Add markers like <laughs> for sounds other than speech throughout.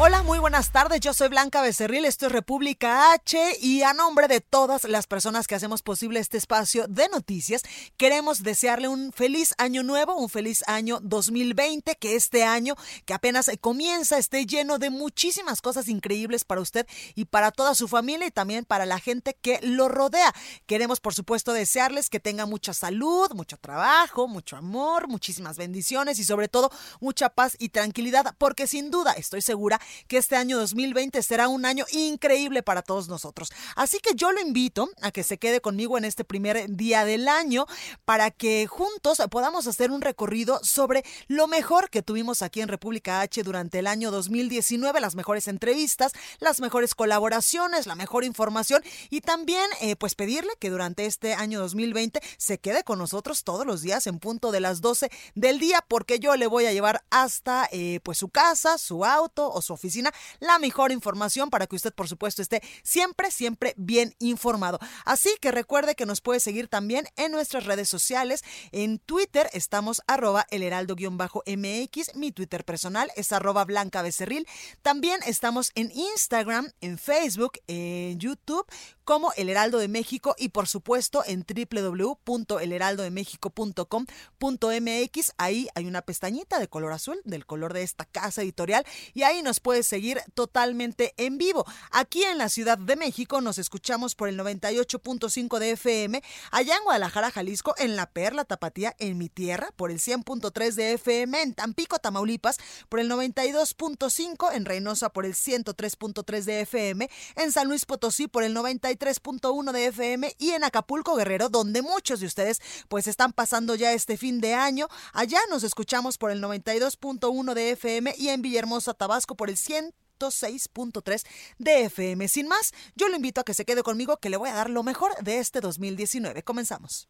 Hola, muy buenas tardes. Yo soy Blanca Becerril, esto es República H y a nombre de todas las personas que hacemos posible este espacio de noticias, queremos desearle un feliz año nuevo, un feliz año 2020, que este año que apenas comienza esté lleno de muchísimas cosas increíbles para usted y para toda su familia y también para la gente que lo rodea. Queremos, por supuesto, desearles que tengan mucha salud, mucho trabajo, mucho amor, muchísimas bendiciones y sobre todo mucha paz y tranquilidad, porque sin duda estoy segura que este año 2020 será un año increíble para todos nosotros. Así que yo lo invito a que se quede conmigo en este primer día del año para que juntos podamos hacer un recorrido sobre lo mejor que tuvimos aquí en República H durante el año 2019, las mejores entrevistas, las mejores colaboraciones, la mejor información y también eh, pues pedirle que durante este año 2020 se quede con nosotros todos los días en punto de las 12 del día porque yo le voy a llevar hasta eh, pues su casa, su auto o su oficina la mejor información para que usted, por supuesto, esté siempre, siempre bien informado. Así que recuerde que nos puede seguir también en nuestras redes sociales. En Twitter estamos arroba el heraldo-mx. Mi Twitter personal es arroba blanca becerril. También estamos en Instagram, en Facebook, en YouTube como El Heraldo de México y por supuesto en www.elheraldodemexico.com.mx. Ahí hay una pestañita de color azul, del color de esta casa editorial, y ahí nos puede seguir totalmente en vivo. Aquí en la Ciudad de México nos escuchamos por el 98.5 de FM, allá en Guadalajara, Jalisco, en La Perla, Tapatía, en mi tierra, por el 100.3 de FM, en Tampico, Tamaulipas, por el 92.5, en Reynosa por el 103.3 de FM, en San Luis Potosí por el 93 3.1 de FM y en Acapulco Guerrero, donde muchos de ustedes pues están pasando ya este fin de año. Allá nos escuchamos por el 92.1 de FM y en Villahermosa, Tabasco por el 106.3 de FM. Sin más, yo lo invito a que se quede conmigo que le voy a dar lo mejor de este 2019. Comenzamos.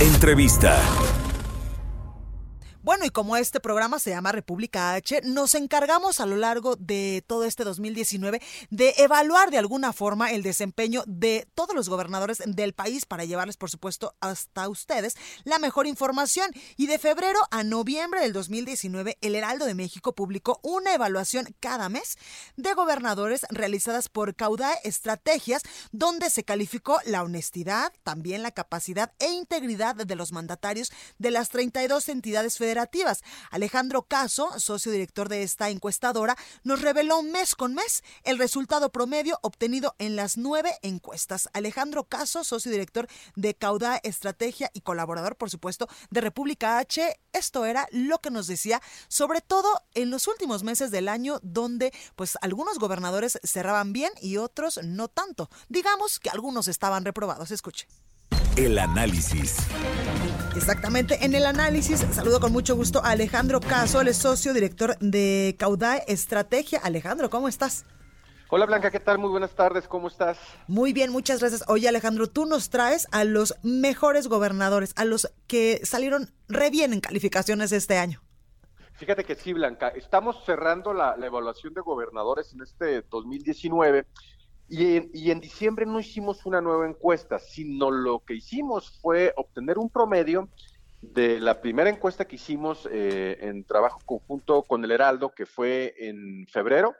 Entrevista. Bueno, y como este programa se llama República H, nos encargamos a lo largo de todo este 2019 de evaluar de alguna forma el desempeño de todos los gobernadores del país para llevarles, por supuesto, hasta ustedes la mejor información. Y de febrero a noviembre del 2019, el Heraldo de México publicó una evaluación cada mes de gobernadores realizadas por Caudae Estrategias, donde se calificó la honestidad, también la capacidad e integridad de los mandatarios de las 32 entidades federales Alejandro Caso, socio director de esta encuestadora, nos reveló mes con mes el resultado promedio obtenido en las nueve encuestas. Alejandro Caso, socio director de Cauda Estrategia y colaborador, por supuesto, de República H, esto era lo que nos decía, sobre todo en los últimos meses del año, donde pues algunos gobernadores cerraban bien y otros no tanto. Digamos que algunos estaban reprobados. Escuche. El análisis. Exactamente, en el análisis saludo con mucho gusto a Alejandro Caso, el socio director de Caudae Estrategia. Alejandro, ¿cómo estás? Hola Blanca, ¿qué tal? Muy buenas tardes, ¿cómo estás? Muy bien, muchas gracias. Oye Alejandro, tú nos traes a los mejores gobernadores, a los que salieron re bien en calificaciones este año. Fíjate que sí, Blanca, estamos cerrando la, la evaluación de gobernadores en este 2019 y en, diciembre no hicimos una nueva encuesta, sino lo que hicimos fue obtener un promedio de la primera encuesta que hicimos eh, en trabajo conjunto con el Heraldo, que fue en febrero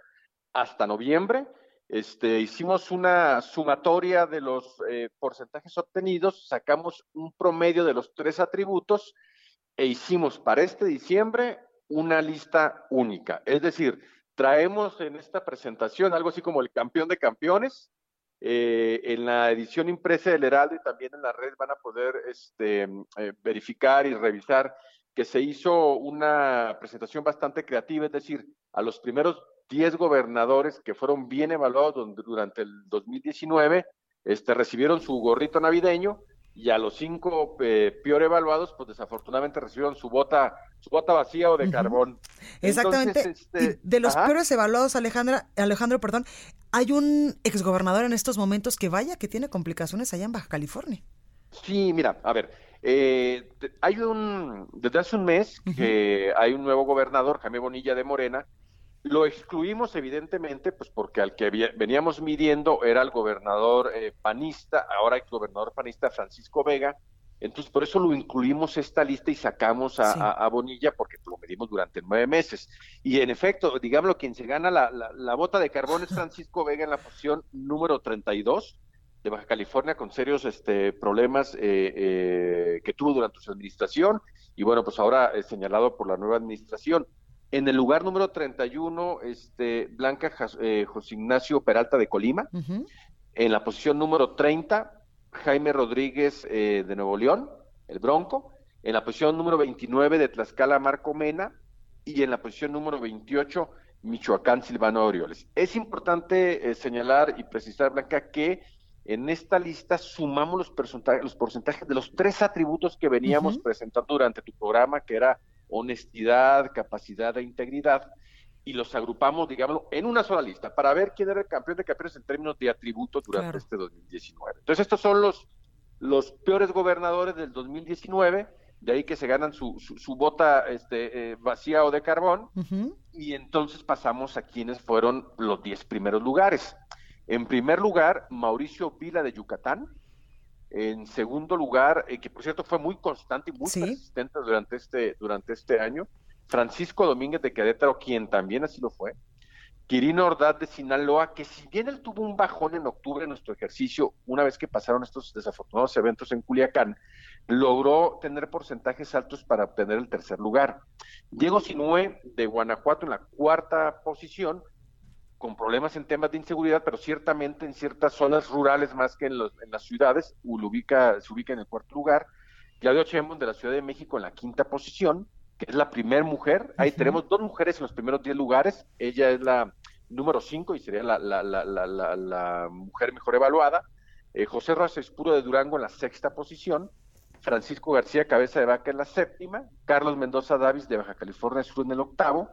hasta noviembre. Este, hicimos una sumatoria de los eh, porcentajes obtenidos, sacamos un promedio de los tres atributos e hicimos para este diciembre una lista única. Es decir, traemos en esta presentación algo así como el campeón de campeones. Eh, en la edición impresa del Heraldo y también en la red van a poder este, eh, verificar y revisar que se hizo una presentación bastante creativa, es decir, a los primeros 10 gobernadores que fueron bien evaluados durante el 2019, este, recibieron su gorrito navideño y a los cinco eh, peor evaluados, pues desafortunadamente recibieron su bota, su bota vacía o de carbón. Exactamente. Este, de los peores evaluados, Alejandra, Alejandro, perdón, hay un exgobernador en estos momentos que vaya que tiene complicaciones allá en Baja California. Sí, mira, a ver, eh, hay un, desde hace un mes que hay un nuevo gobernador, Jaime Bonilla de Morena, lo excluimos evidentemente, pues porque al que veníamos midiendo era el gobernador eh, panista, ahora el gobernador panista Francisco Vega, entonces por eso lo incluimos esta lista y sacamos a, Bonilla porque lo medimos durante nueve meses. Y en efecto, digámoslo, quien se gana la, la, bota de carbón es <laughs> Francisco Vega en la posición número 32 de Baja California con serios este, problemas eh, eh, que tuvo durante su administración y bueno, pues ahora es señalado por la nueva administración. En el lugar número 31, este, Blanca eh, José Ignacio Peralta de Colima. En la posición número 30, Jaime Rodríguez eh, de Nuevo León, el Bronco. En la posición número 29 de Tlaxcala, Marco Mena. Y en la posición número 28, Michoacán, Silvano Orioles. Es importante eh, señalar y precisar, Blanca, que en esta lista sumamos los, porcentajes, los porcentajes de los tres atributos que veníamos presentando durante tu programa, que era honestidad, capacidad e integridad, y los agrupamos, digámoslo, en una sola lista para ver quién era el campeón de campeones en términos de atributos durante este 2019. Entonces, estos son los, los peores gobernadores del 2019, de ahí que se ganan su, su, bota este, eh, vacía o de carbón, y entonces pasamos a quienes fueron los 10 primeros lugares. En primer lugar, Mauricio Vila de Yucatán, en segundo lugar, eh, que por cierto fue muy constante y muy persistente durante este, durante este año, Francisco Domínguez de Querétaro, quien también así lo fue. Quirino Ordaz de Sinaloa, que si bien él tuvo un bajón en octubre en nuestro ejercicio, una vez que pasaron estos desafortunados eventos en Culiacán, logró tener porcentajes altos para obtener el tercer lugar. Diego Sinue de Guanajuato en la cuarta posición, con problemas en temas de inseguridad, pero ciertamente en ciertas zonas rurales más que en, los, en las ciudades, ubica, se ubica en el cuarto lugar. Claudia Chemón de la Ciudad de México en la quinta posición, que es la primera mujer. Ahí tenemos dos mujeres en los primeros diez lugares. Ella es la número cinco y sería la, la, la, la mujer mejor evaluada. Eh, José Rojas Espuro de Durango en la sexta posición. Francisco García Cabeza de Vaca en la séptima. Carlos Mendoza Davis de Baja California Sur en el octavo.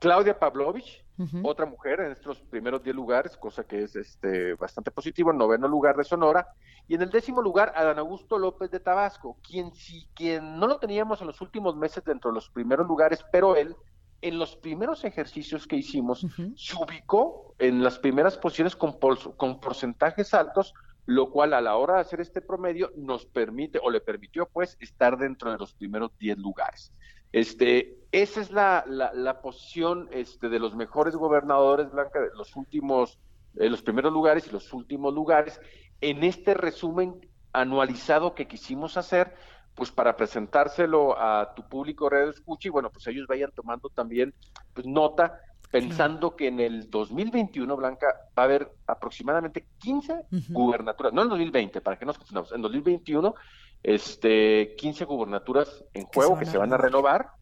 Claudia Pavlovich, otra mujer en estos primeros 10 lugares, cosa que es este, bastante positivo, en noveno lugar de Sonora, y en el décimo lugar Adán Augusto López de Tabasco, quien, si, quien no lo teníamos en los últimos meses dentro de los primeros lugares, pero él en los primeros ejercicios que hicimos se ubicó en las primeras posiciones con, con porcentajes altos, lo cual a la hora de hacer este promedio nos permite o le permitió pues estar dentro de los primeros 10 lugares. Este, esa es la, la, posición este, de los mejores gobernadores, Blanca, de los últimos, eh, los primeros lugares y los últimos lugares, en este resumen anualizado que quisimos hacer, pues para presentárselo a tu público red escucha y bueno, pues ellos vayan tomando también pues, nota, pensando que en el 2021, Blanca, va a haber aproximadamente 15 gubernaturas, no en el 2020, para que nos confundamos, en 2021 este, 15 gubernaturas en juego que se van a renovar.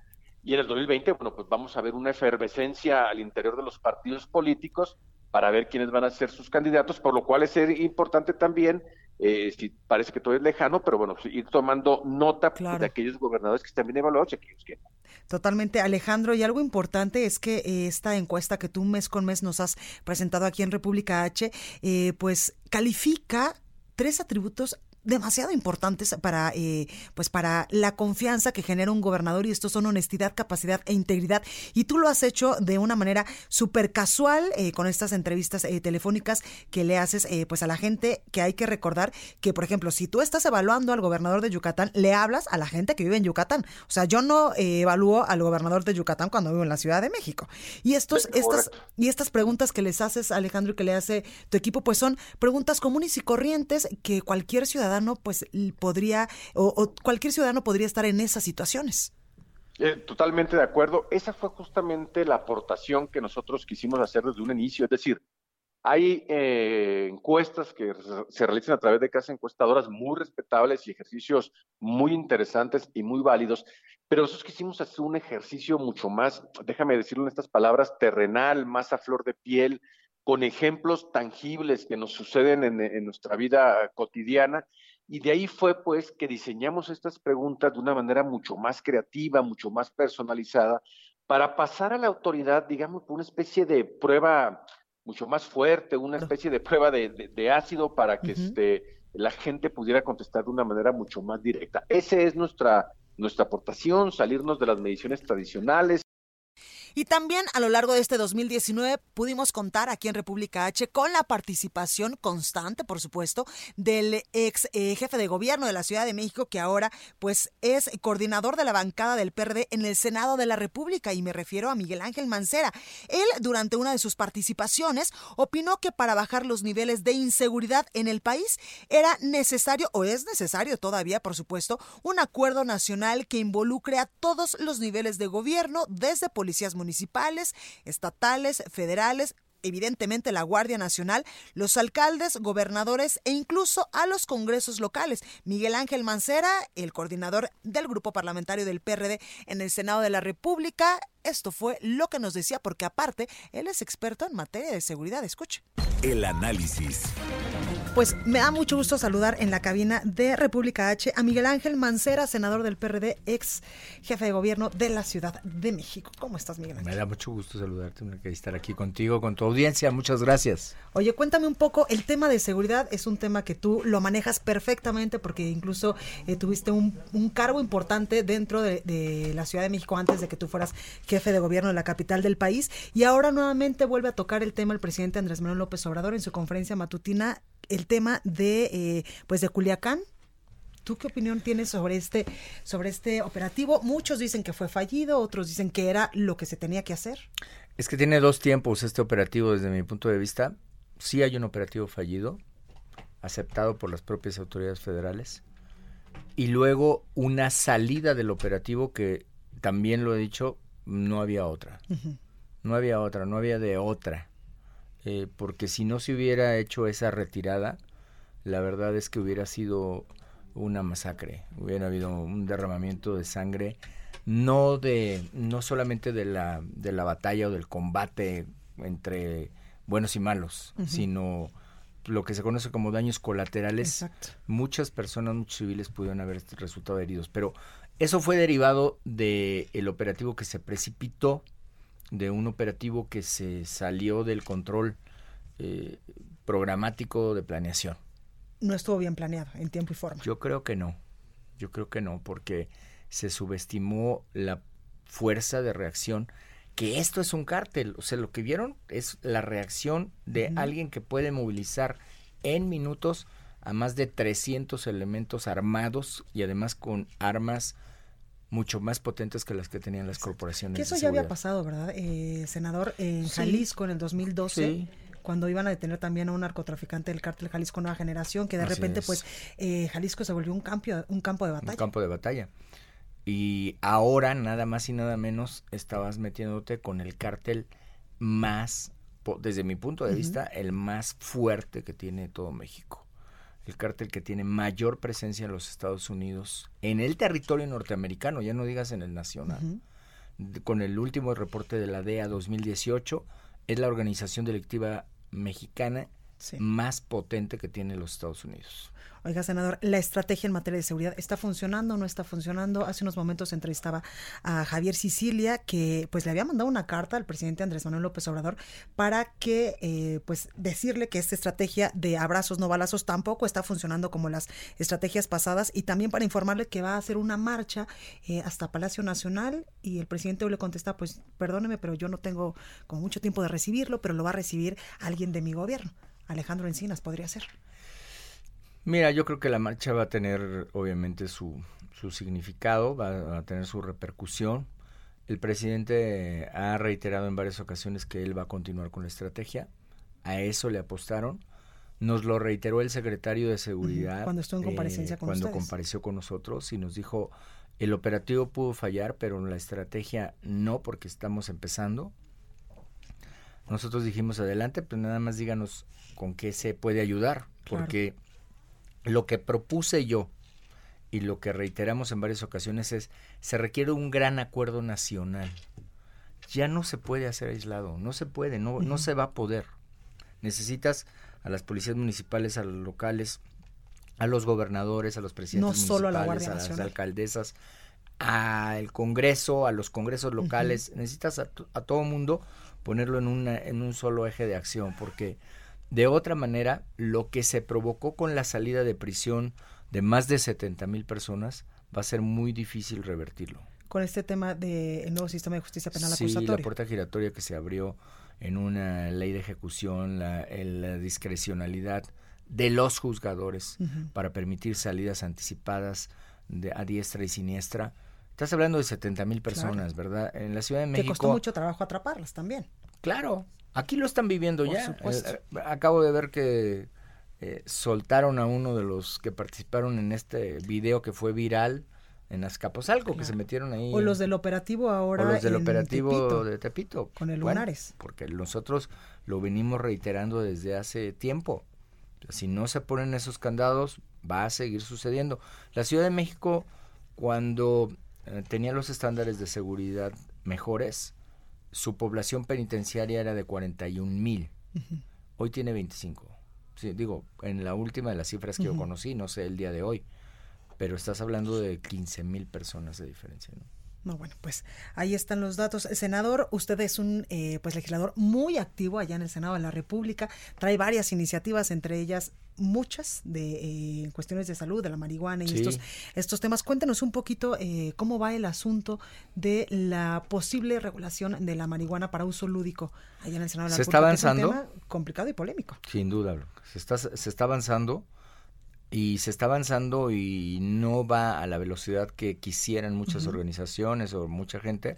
Y en el 2020, bueno, pues vamos a ver una efervescencia al interior de los partidos políticos para ver quiénes van a ser sus candidatos, por lo cual es importante también, eh, si parece que todo es lejano, pero bueno, pues, ir tomando nota de aquellos gobernadores que están bien evaluados y aquellos que Totalmente, Alejandro. Y algo importante es que eh, esta encuesta que tú mes con mes nos has presentado aquí en República H, eh, pues califica tres atributos demasiado importantes para, eh, pues para la confianza que genera un gobernador y estos son honestidad, capacidad e integridad. Y tú lo has hecho de una manera súper casual eh, con estas entrevistas eh, telefónicas que le haces pues a la gente que hay que recordar que, por ejemplo, si tú estás evaluando al gobernador de Yucatán, le hablas a la gente que vive en Yucatán. O sea, yo no evalúo al gobernador de Yucatán cuando vivo en la Ciudad de México. Y estos, estas, y estas preguntas que les haces, Alejandro, y que le hace tu equipo, pues son preguntas comunes y corrientes que cualquier ciudadano pues podría, o, cualquier ciudadano podría estar en esas situaciones. Eh, totalmente de acuerdo. Esa fue justamente la aportación que nosotros quisimos hacer desde un inicio. Es decir, hay eh, encuestas que se realizan a través de casas encuestadoras muy respetables y ejercicios muy interesantes y muy válidos, pero nosotros quisimos hacer un ejercicio mucho más, déjame decirlo en estas palabras, terrenal, más a flor de piel, con ejemplos tangibles que nos suceden en, nuestra vida cotidiana. Y de ahí fue pues que diseñamos estas preguntas de una manera mucho más creativa, mucho más personalizada, para pasar a la autoridad, digamos, por una especie de prueba mucho más fuerte, una especie de prueba de, ácido para que este, la gente pudiera contestar de una manera mucho más directa. Esa es nuestra, nuestra aportación, salirnos de las mediciones tradicionales, y también a lo largo de este 2019 pudimos contar aquí en República H con la participación constante, por supuesto, del ex eh, jefe de gobierno de la Ciudad de México, que ahora pues es coordinador de la bancada del PRD en el Senado de la República, y me refiero a Miguel Ángel Mancera. Él, durante una de sus participaciones, opinó que para bajar los niveles de inseguridad en el país era necesario, o es necesario todavía, por supuesto, un acuerdo nacional que involucre a todos los niveles de gobierno, desde policías municipales, municipales, estatales, federales, evidentemente la Guardia Nacional, los alcaldes, gobernadores e incluso a los congresos locales. Miguel Ángel Mancera, el coordinador del grupo parlamentario del PRD en el Senado de la República, esto fue lo que nos decía porque aparte él es experto en materia de seguridad. Escuche. El análisis. Pues me da mucho gusto saludar en la cabina de República H a Miguel Ángel Mancera, senador del PRD, ex jefe de gobierno de la Ciudad de México. ¿Cómo estás, Miguel Ángel? Me da mucho gusto saludarte, que estar aquí contigo, con tu audiencia. Muchas gracias. Oye, cuéntame un poco, el tema de seguridad es un tema que tú lo manejas perfectamente porque incluso eh, tuviste un, cargo importante dentro de, de, la Ciudad de México antes de que tú fueras jefe de gobierno de la capital del país y ahora nuevamente vuelve a tocar el tema el presidente Andrés Manuel López Obrador en su conferencia matutina el tema de eh, pues de Culiacán. ¿Tú qué opinión tienes sobre este, sobre este operativo? Muchos dicen que fue fallido, otros dicen que era lo que se tenía que hacer. Es que tiene dos tiempos este operativo desde mi punto de vista. Sí hay un operativo fallido, aceptado por las propias autoridades federales, y luego una salida del operativo que también lo he dicho, no había otra. No había otra, no había de otra. Eh, porque si no se hubiera hecho esa retirada, la verdad es que hubiera sido una masacre, hubiera habido un derramamiento de sangre, no de, no solamente de la, de la batalla o del combate entre buenos y malos, sino lo que se conoce como daños colaterales. Muchas personas, muchos civiles pudieron haber resultado heridos, pero eso fue derivado del el operativo que se precipitó de un operativo que se salió del control eh, programático de planeación. No estuvo bien planeado en tiempo y forma. Yo creo que no. Yo creo que no, porque se subestimó la fuerza de reacción. Que esto es un cártel. O sea, lo que vieron es la reacción de alguien que puede movilizar en minutos a más de 300 elementos armados y además con armas mucho más potentes que las que tenían las corporaciones. Que eso ya había pasado, ¿verdad, eh, senador? En Jalisco en el 2012. Cuando iban a detener también a un narcotraficante del cártel Jalisco Nueva Generación, que de repente, pues, eh, Jalisco se volvió un campo, un campo de batalla. Un campo de batalla. Y ahora, nada más y nada menos, estabas metiéndote con el cártel más, desde mi punto de vista, el más fuerte que tiene todo México el cártel que tiene mayor presencia en los Estados Unidos, en el territorio norteamericano, ya no digas en el nacional. Con el último reporte de la DEA 2018, es la organización delictiva mexicana más potente que tiene los Estados Unidos. Oiga, senador, ¿la estrategia en materia de seguridad está funcionando o no está funcionando? Hace unos momentos entrevistaba a Javier Sicilia, que pues le había mandado una carta al presidente Andrés Manuel López Obrador para que eh, pues decirle que esta estrategia de abrazos no balazos tampoco está funcionando como las estrategias pasadas y también para informarle que va a hacer una marcha eh, hasta Palacio Nacional y el presidente hoy le contesta, pues perdóneme, pero yo no tengo como mucho tiempo de recibirlo, pero lo va a recibir alguien de mi gobierno. Alejandro Encinas podría ser. Mira, yo creo que la marcha va a tener obviamente su, su significado, va a tener su repercusión. El presidente ha reiterado en varias ocasiones que él va a continuar con la estrategia. A eso le apostaron. Nos lo reiteró el secretario de Seguridad. Cuando estuvo en comparecencia eh, Cuando compareció con nosotros y nos dijo, el operativo pudo fallar, pero la estrategia no, porque estamos empezando. Nosotros dijimos, adelante, pero nada más díganos con qué se puede ayudar, porque lo que propuse yo y lo que reiteramos en varias ocasiones es, se requiere un gran acuerdo nacional. Ya no se puede hacer aislado, no se puede, no, no se va a poder. necesitas a las policías municipales, a los locales, a los gobernadores, a los presidentes no solo a, la a las alcaldesas, al Congreso, a los congresos locales. Necesitas a, a todo mundo ponerlo en, una, en un solo eje de acción, porque de otra manera, lo que se provocó con la salida de prisión de más de 70 mil personas va a ser muy difícil revertirlo. Con este tema del nuevo sistema de justicia penal Sí, acusatoria. la puerta giratoria que se abrió en una ley de ejecución, la, discrecionalidad de los juzgadores para permitir salidas anticipadas de, a diestra y siniestra. Estás hablando de 70 mil personas, ¿verdad? En la Ciudad de Que México. costó mucho trabajo atraparlas también. Claro, aquí lo están viviendo Por ya. supuesto. Eh, eh, acabo de ver que eh, soltaron a uno de los que participaron en este video que fue viral en Azcapotzalco, que Claro. se metieron ahí. O los del operativo ahora. o los del en operativo Tepito. de Tepito. con el Bueno, Lunares. porque nosotros lo venimos reiterando desde hace tiempo. Si no se ponen esos candados, va a seguir sucediendo. La Ciudad de México, cuando eh, tenía los estándares de seguridad mejores, su población penitenciaria era de 41 mil. Hoy tiene 25. Sí, digo, en la última de las cifras que yo conocí, no sé el día de hoy, pero estás hablando de 15 mil personas de diferencia. ¿no? No, bueno, pues ahí están los datos. Senador, usted es un eh, pues legislador muy activo allá en el Senado de la República. Trae varias iniciativas, entre ellas muchas de eh, cuestiones de salud, de la marihuana y Sí. estos, estos temas. Cuéntenos un poquito eh, cómo va el asunto de la posible regulación de la marihuana para uso lúdico allá en el Senado de la ¿Se está República. que es un avanzando? tema complicado y polémico. Sin duda, se está, se está avanzando y se está avanzando y no va a la velocidad que quisieran muchas organizaciones o mucha gente,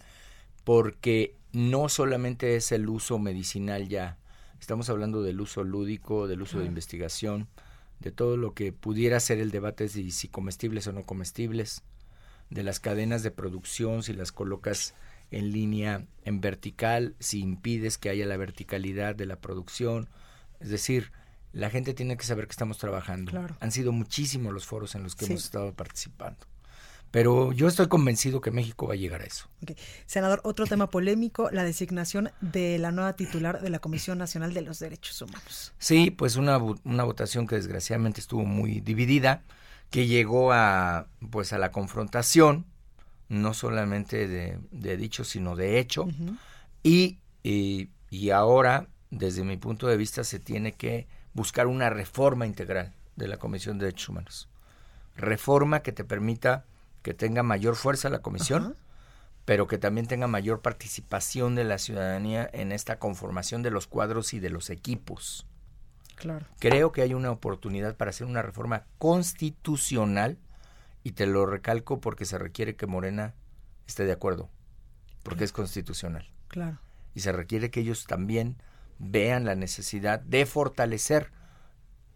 porque no solamente es el uso medicinal ya, estamos hablando del uso lúdico, del uso de investigación, de todo lo que pudiera ser el debate de si comestibles o no comestibles, de las cadenas de producción, si las colocas en línea en vertical, si impides que haya la verticalidad de la producción. Es decir, la gente tiene que saber que estamos trabajando. Claro. Han sido muchísimos los foros en los que Sí. hemos estado participando. Pero yo estoy convencido que México va a llegar a eso. Senador, otro tema polémico, la designación de la nueva titular de la Comisión Nacional de los Derechos Humanos. Sí, pues una, una votación que desgraciadamente estuvo muy dividida, que llegó a pues a la confrontación, no solamente de, de dicho, sino de hecho, y, y ahora, desde mi punto de vista, se tiene que buscar una reforma integral de la Comisión de Derechos Humanos. Reforma que te permita que tenga mayor fuerza la comisión, Ajá. pero que también tenga mayor participación de la ciudadanía en esta conformación de los cuadros y de los equipos. Claro. Creo que hay una oportunidad para hacer una reforma constitucional y te lo recalco porque se requiere que Morena esté de acuerdo, porque es constitucional. Claro. Y se requiere que ellos también vean la necesidad de fortalecer,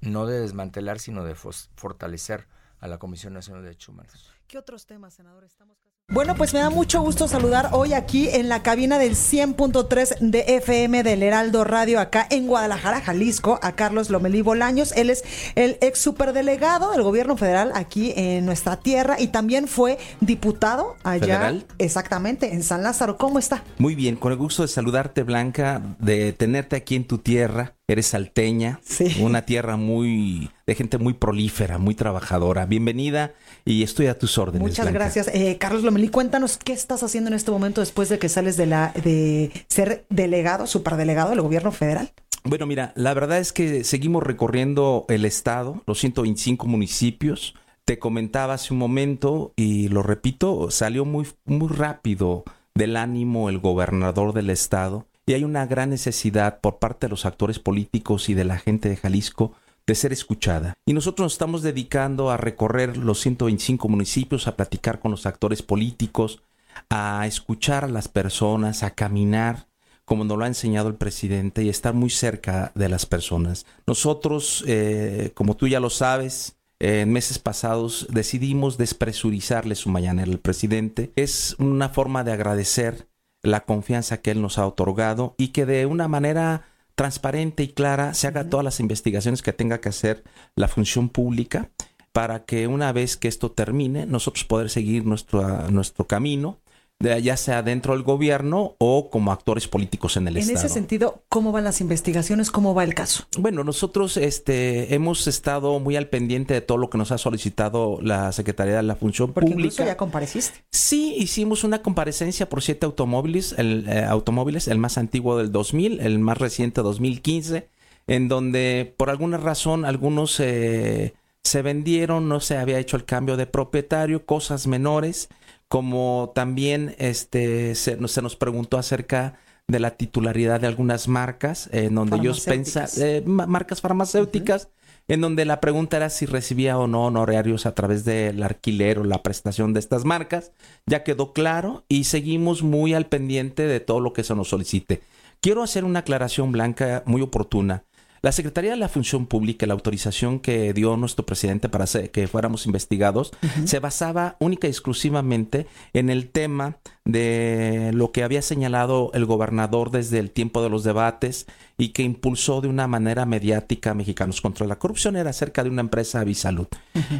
no de desmantelar, sino de fortalecer a la Comisión Nacional de Derechos Humanos. ¿Qué otros temas, senador? Estamos bueno, pues me da mucho gusto saludar hoy aquí en la cabina del 100.3 de FM del Heraldo Radio, acá en Guadalajara, Jalisco, a Carlos Lomelí Bolaños. Él es el ex superdelegado del gobierno federal aquí en nuestra tierra y también fue diputado allá. ¿Federal? Exactamente, en San Lázaro. ¿Cómo está? Muy bien, con el gusto de saludarte, Blanca, de tenerte aquí en tu tierra. Eres salteña, Sí. una tierra muy de gente muy prolífera, muy trabajadora. Bienvenida y estoy a tus órdenes. Muchas Blanca. gracias. Eh, Carlos Lomelí, cuéntanos qué estás haciendo en este momento después de que sales de la de ser delegado, superdelegado del gobierno federal. Bueno, mira, la verdad es que seguimos recorriendo el estado, los 125 municipios. Te comentaba hace un momento y lo repito, salió muy, muy rápido del ánimo el gobernador del estado y hay una gran necesidad por parte de los actores políticos y de la gente de Jalisco de ser escuchada. Y nosotros nos estamos dedicando a recorrer los 125 municipios, a platicar con los actores políticos, a escuchar a las personas, a caminar como nos lo ha enseñado el presidente y estar muy cerca de las personas. Nosotros, eh, como tú ya lo sabes, en meses pasados decidimos despresurizarle su mañanera al presidente. Es una forma de agradecer la confianza que él nos ha otorgado y que de una manera transparente y clara se haga todas las investigaciones que tenga que hacer la función pública para que una vez que esto termine nosotros poder seguir nuestro, nuestro camino ya sea dentro del gobierno o como actores políticos en el Estado. En ese sentido, ¿cómo van las investigaciones? ¿Cómo va el caso? Bueno, nosotros este, hemos estado muy al pendiente de todo lo que nos ha solicitado la Secretaría de la Función Porque Pública. Incluso ya compareciste. Sí, hicimos una comparecencia por siete automóviles, el, eh, automóviles, el más antiguo del 2000, el más reciente 2015, en donde por alguna razón algunos eh, se vendieron, no se había hecho el cambio de propietario, cosas menores como también este, se, se nos preguntó acerca de la titularidad de algunas marcas, en donde ellos pensan, eh, marcas farmacéuticas, en donde la pregunta era si recibía o no honorarios a través del alquiler o la prestación de estas marcas. Ya quedó claro y seguimos muy al pendiente de todo lo que se nos solicite. Quiero hacer una aclaración blanca muy oportuna. La Secretaría de la Función Pública, la autorización que dio nuestro presidente para que fuéramos investigados, se basaba única y exclusivamente en el tema de lo que había señalado el gobernador desde el tiempo de los debates y que impulsó de una manera mediática Mexicanos contra la Corrupción, era acerca de una empresa Avisalud.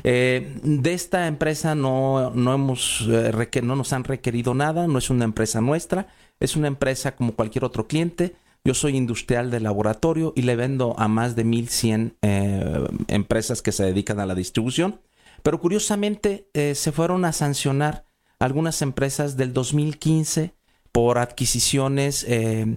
eh, de esta empresa no, no, hemos, eh, no nos han requerido nada, no es una empresa nuestra, es una empresa como cualquier otro cliente yo soy industrial de laboratorio y le vendo a más de 1100 eh, empresas que se dedican a la distribución. Pero curiosamente eh, se fueron a sancionar algunas empresas del 2015 por adquisiciones eh,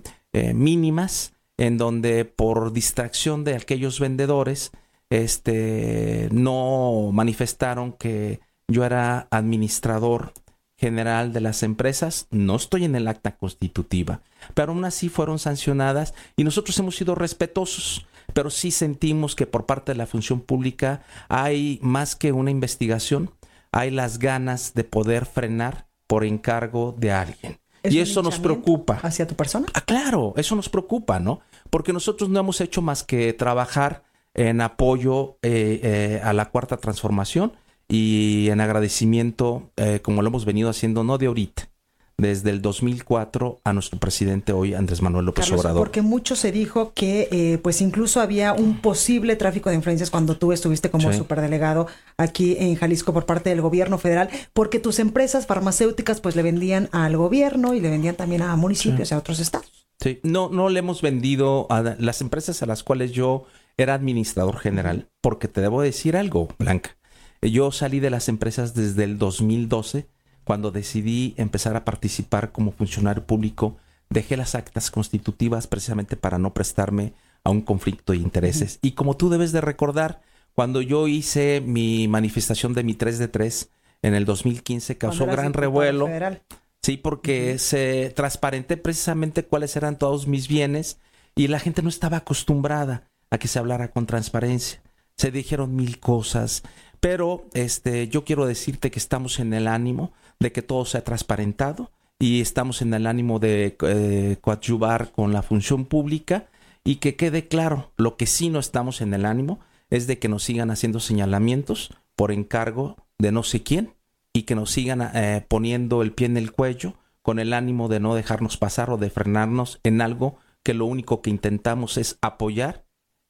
mínimas, en donde por distracción de aquellos vendedores este, no manifestaron que yo era administrador general de las empresas. No estoy en el acta constitutiva pero aún así fueron sancionadas y nosotros hemos sido respetuosos, pero sí sentimos que por parte de la función pública hay más que una investigación, hay las ganas de poder frenar por encargo de alguien. y eso nos preocupa. ¿Hacia tu persona? Ah, claro, eso nos preocupa, ¿no? Porque nosotros no hemos hecho más que trabajar en apoyo eh, eh, a la cuarta transformación y en agradecimiento, eh, como lo hemos venido haciendo, no de ahorita, desde el 2004 a nuestro presidente hoy, Andrés Manuel López Obrador. Porque mucho se dijo que eh, pues incluso había un posible tráfico de influencias cuando tú estuviste como superdelegado aquí en Jalisco por parte del gobierno federal, porque tus empresas farmacéuticas pues le vendían al gobierno y le vendían también a municipios y a otros estados. Sí, no, no le hemos vendido a las empresas a las cuales yo era administrador general, porque te debo decir algo, Blanca. Yo salí de las empresas desde el 2012 cuando decidí empezar a participar como funcionario público, dejé las actas constitutivas precisamente para no prestarme a un conflicto de intereses. Y como tú debes de recordar, cuando yo hice mi manifestación de mi 3 de 3 en el 2015 causó gran revuelo. Sí, porque se transparenté precisamente cuáles eran todos mis bienes y la gente no estaba acostumbrada a que se hablara con transparencia. Se dijeron mil cosas, pero este yo quiero decirte que estamos en el ánimo de que todo sea transparentado y estamos en el ánimo de eh, coadyuvar con la función pública y que quede claro, lo que sí no estamos en el ánimo es de que nos sigan haciendo señalamientos por encargo de no sé quién y que nos sigan eh, poniendo el pie en el cuello con el ánimo de no dejarnos pasar o de frenarnos en algo que lo único que intentamos es apoyar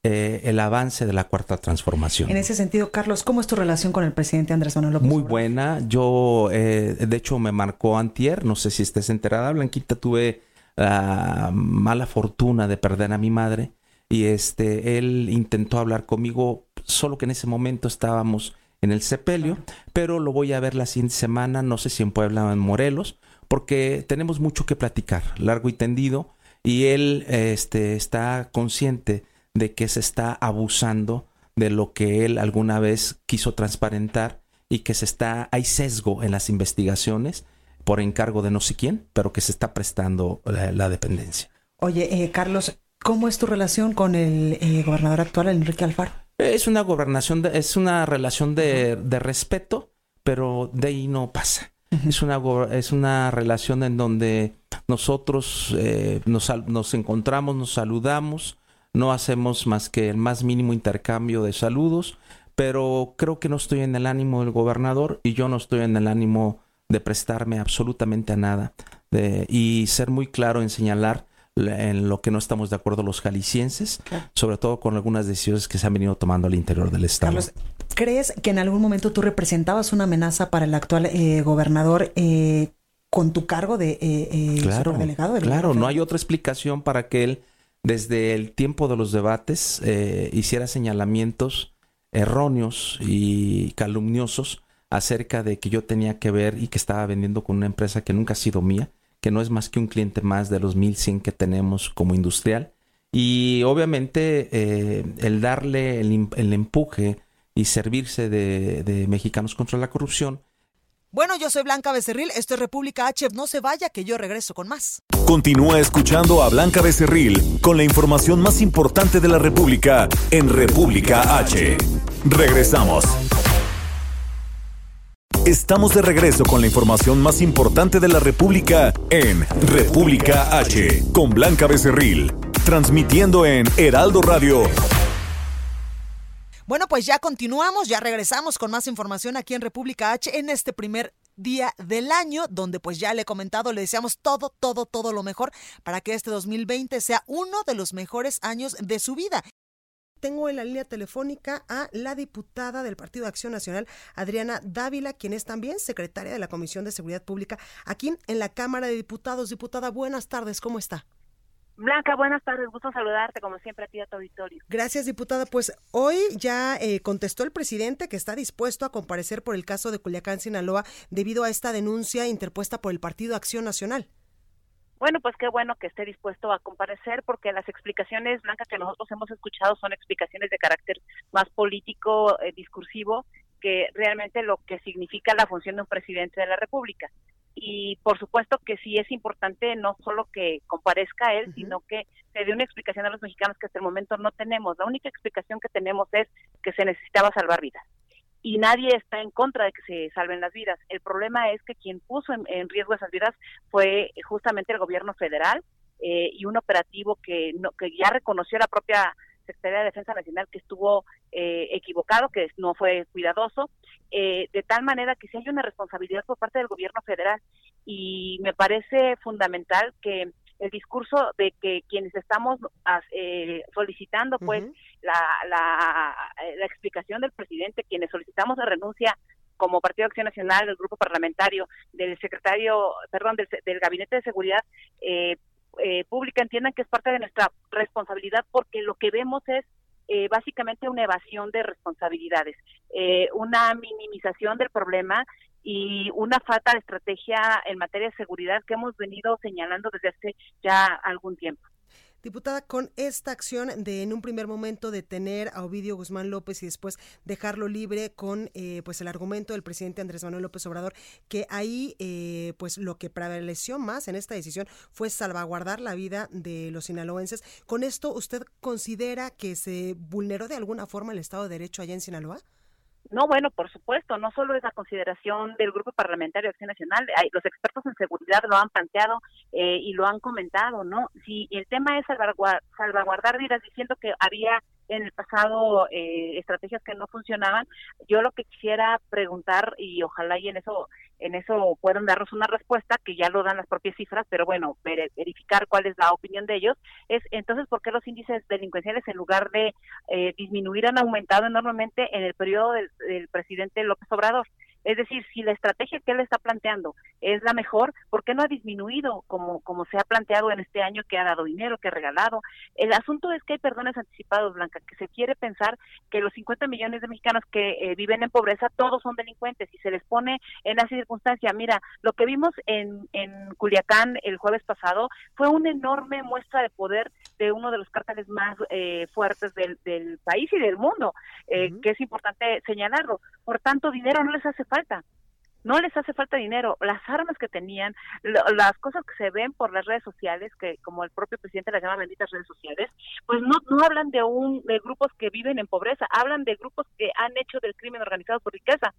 eh, el avance de la cuarta transformación. En ese sentido, Carlos, ¿cómo es tu relación con el presidente Andrés Manuel López Muy buena. Yo, eh, de hecho, me marcó antier, no sé si estés enterada, Blanquita, tuve la mala fortuna de perder a mi madre y este, él intentó hablar conmigo, solo que en ese momento estábamos en el sepelio, pero lo voy a ver la siguiente semana, no sé si en Puebla o en Morelos, porque tenemos mucho que platicar, largo y tendido, y él este, está consciente de que se está abusando de lo que él alguna vez quiso transparentar y que se está, hay sesgo en las investigaciones por encargo de no sé quién, pero que se está prestando la, dependencia. Oye, eh, Carlos, ¿cómo es tu relación con el eh, gobernador actual, Enrique Alfaro? Es una gobernación, es una relación de, respeto, pero de ahí no pasa. Es una, es una relación en donde nosotros eh, nos, nos encontramos, nos saludamos, no hacemos más que el más mínimo intercambio de saludos, pero creo que no estoy en el ánimo del gobernador y yo no estoy en el ánimo de prestarme absolutamente a nada y ser muy claro en señalar en lo que no estamos de acuerdo los jaliscienses, sobre todo con algunas decisiones que se han venido tomando al interior del Estado. ¿crees que en algún momento tú representabas una amenaza para el actual eh, gobernador? Eh, con tu cargo de eh, claro, delegado. Claro, no hay otra explicación para que él, desde el tiempo de los debates, hiciera señalamientos erróneos y calumniosos acerca de que yo tenía que ver y que estaba vendiendo con una empresa que nunca ha sido mía, que no es más que un cliente más de los 1100 que tenemos como industrial. Y obviamente eh, el darle el, empuje y servirse de Mexicanos contra la Corrupción bueno, yo soy Blanca Becerril, esto es República H. No se vaya, que yo regreso con más. Continúa escuchando a Blanca Becerril con la información más importante de la República en República H. Regresamos. Estamos de regreso con la información más importante de la República en República H con Blanca Becerril, transmitiendo en Heraldo Radio. Bueno, pues ya continuamos, ya regresamos con más información aquí en República H en este primer día del año, donde pues ya le he comentado, le deseamos todo, todo, todo lo mejor para que este 2020 sea uno de los mejores años de su vida tengo en la línea telefónica a la diputada del Partido Acción Nacional, Adriana Dávila, quien es también secretaria de la Comisión de Seguridad Pública aquí en la Cámara de Diputados. Diputada, buenas tardes, ¿cómo está? Blanca, buenas tardes, gusto saludarte como siempre a ti a tu auditorio. Gracias, diputada. Pues hoy ya eh, contestó el presidente que está dispuesto a comparecer por el caso de Culiacán, Sinaloa, debido a esta denuncia interpuesta por el Partido Acción Nacional. Bueno, pues qué bueno que esté dispuesto a comparecer porque las explicaciones blancas que nosotros hemos escuchado son explicaciones de carácter más político, eh, discursivo, que realmente lo que significa la función de un presidente de la República. Y por supuesto que sí es importante no solo que comparezca él, sino que se dé una explicación a los mexicanos que hasta el momento no tenemos. La única explicación que tenemos es que se necesitaba salvar vidas y nadie está en contra de que se salven las vidas. El problema es que quien puso en, riesgo esas vidas fue justamente el gobierno federal eh, y un operativo que, no, que ya reconoció la propia Secretaría de Defensa Nacional que estuvo eh, equivocado, que no fue cuidadoso, eh, de tal manera que si hay una responsabilidad por parte del gobierno federal. Y me parece fundamental que el discurso de que quienes estamos eh, solicitando pues la, la, la, explicación del presidente, quienes solicitamos la renuncia como Partido de Acción Nacional, del grupo parlamentario, del secretario, perdón, del, del Gabinete de Seguridad eh, eh, Pública, entiendan que es parte de nuestra responsabilidad porque lo que vemos es eh, básicamente una evasión de responsabilidades, eh, una minimización del problema y una falta de estrategia en materia de seguridad que hemos venido señalando desde hace ya algún tiempo. Diputada, con esta acción de en un primer momento detener a Ovidio Guzmán López y después dejarlo libre con eh, pues el argumento del presidente Andrés Manuel López Obrador, que ahí eh, pues lo que prevaleció más en esta decisión fue salvaguardar la vida de los sinaloenses. ¿Con esto usted considera que se vulneró de alguna forma el Estado de Derecho allá en Sinaloa? No, bueno, por supuesto, no solo es la consideración del Grupo Parlamentario de Acción Nacional, hay, los expertos en seguridad lo han planteado eh, y lo han comentado, ¿no? Si el tema es salvaguardar, salvaguardar vidas, diciendo que había en el pasado eh, estrategias que no funcionaban. Yo lo que quisiera preguntar y ojalá y en eso en eso puedan darnos una respuesta que ya lo dan las propias cifras, pero bueno, verificar cuál es la opinión de ellos es entonces por qué los índices delincuenciales en lugar de eh, disminuir han aumentado enormemente en el periodo del presidente López Obrador. Es decir, si la estrategia que él está planteando es la mejor, ¿por qué no ha disminuido como, como se ha planteado en este año que ha dado dinero, que ha regalado? El asunto es que hay perdones anticipados, Blanca, que se quiere pensar que los 50 millones de mexicanos que eh, viven en pobreza, todos son delincuentes y se les pone en esa circunstancia. Mira, lo que vimos en, en Culiacán el jueves pasado fue una enorme muestra de poder de uno de los cárteles más eh, fuertes del, del, país y del mundo, eh, que es importante señalarlo. Por tanto, dinero no les hace falta. No les hace falta dinero. Las armas que tenían, las cosas que se ven por las redes sociales, que como el propio presidente las llama benditas redes sociales, pues no, no hablan de un de grupos que viven en pobreza, hablan de grupos que han hecho del crimen organizado por riqueza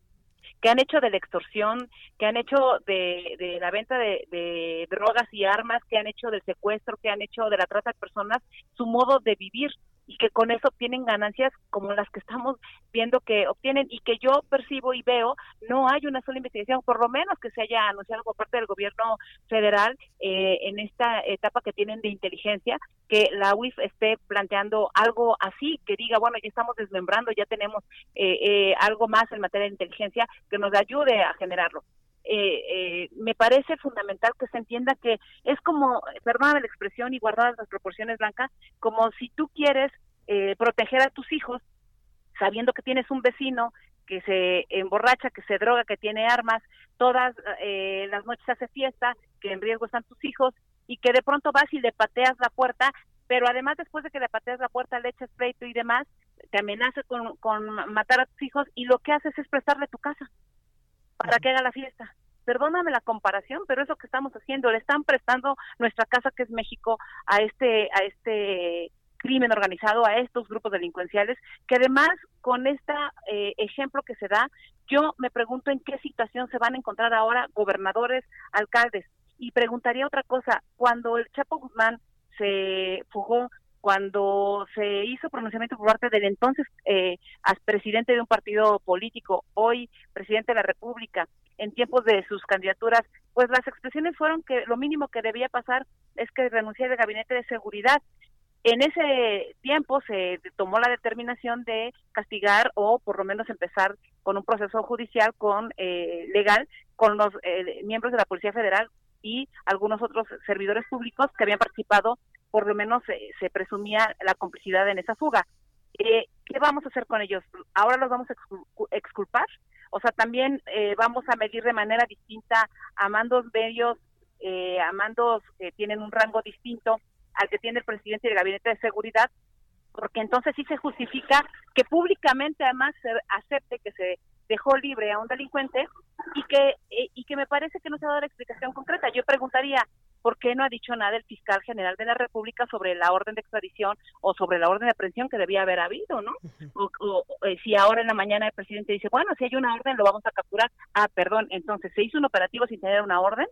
que han hecho de la extorsión, que han hecho de, de la venta de, de, drogas y armas, que han hecho del secuestro, que han hecho de la trata de personas, su modo de vivir y que con eso obtienen ganancias como las que estamos viendo que obtienen y que yo percibo y veo, no hay una sola investigación, por lo menos que se haya anunciado por parte del gobierno federal eh, en esta etapa que tienen de inteligencia, que la UIF esté planteando algo así, que diga, bueno, ya estamos desmembrando, ya tenemos eh, eh, algo más en materia de inteligencia que nos ayude a generarlo. Eh, eh, me parece fundamental que se entienda que es como, perdóname la expresión y guardadas las proporciones blancas, como si tú quieres eh, proteger a tus hijos sabiendo que tienes un vecino que se emborracha, que se droga, que tiene armas, todas eh, las noches hace fiesta, que en riesgo están tus hijos y que de pronto vas y le pateas la puerta, pero además después de que le pateas la puerta le echas pleito y demás, te amenaza con, con matar a tus hijos y lo que haces es prestarle tu casa para que haga la fiesta. Perdóname la comparación, pero eso que estamos haciendo, le están prestando nuestra casa que es México a este a este crimen organizado, a estos grupos delincuenciales, que además con este ejemplo que se da, yo me pregunto en qué situación se van a encontrar ahora gobernadores, alcaldes. Y preguntaría otra cosa, cuando el Chapo Guzmán se fugó, cuando se hizo pronunciamiento por parte del entonces eh, presidente de un partido político, hoy presidente de la República, en tiempos de sus candidaturas, pues las expresiones fueron que lo mínimo que debía pasar es que renunciara el gabinete de seguridad. En ese tiempo se tomó la determinación de castigar o por lo menos empezar con un proceso judicial con eh, legal con los eh, miembros de la Policía Federal y algunos otros servidores públicos que habían participado, por lo menos se presumía la complicidad en esa fuga. Eh, ¿Qué vamos a hacer con ellos? ¿Ahora los vamos a exculpar? O sea, también eh, vamos a medir de manera distinta a mandos medios, eh, a mandos que tienen un rango distinto al que tiene el presidente del Gabinete de Seguridad, porque entonces sí se justifica que públicamente además se acepte que se dejó libre a un delincuente y que eh, y que me parece que no se ha dado la explicación concreta. Yo preguntaría por qué no ha dicho nada el fiscal general de la República sobre la orden de extradición o sobre la orden de aprehensión que debía haber habido, ¿no? O, eh, si ahora en la mañana el presidente dice, bueno, si hay una orden lo vamos a capturar. Ah, perdón, entonces se hizo un operativo sin tener una orden.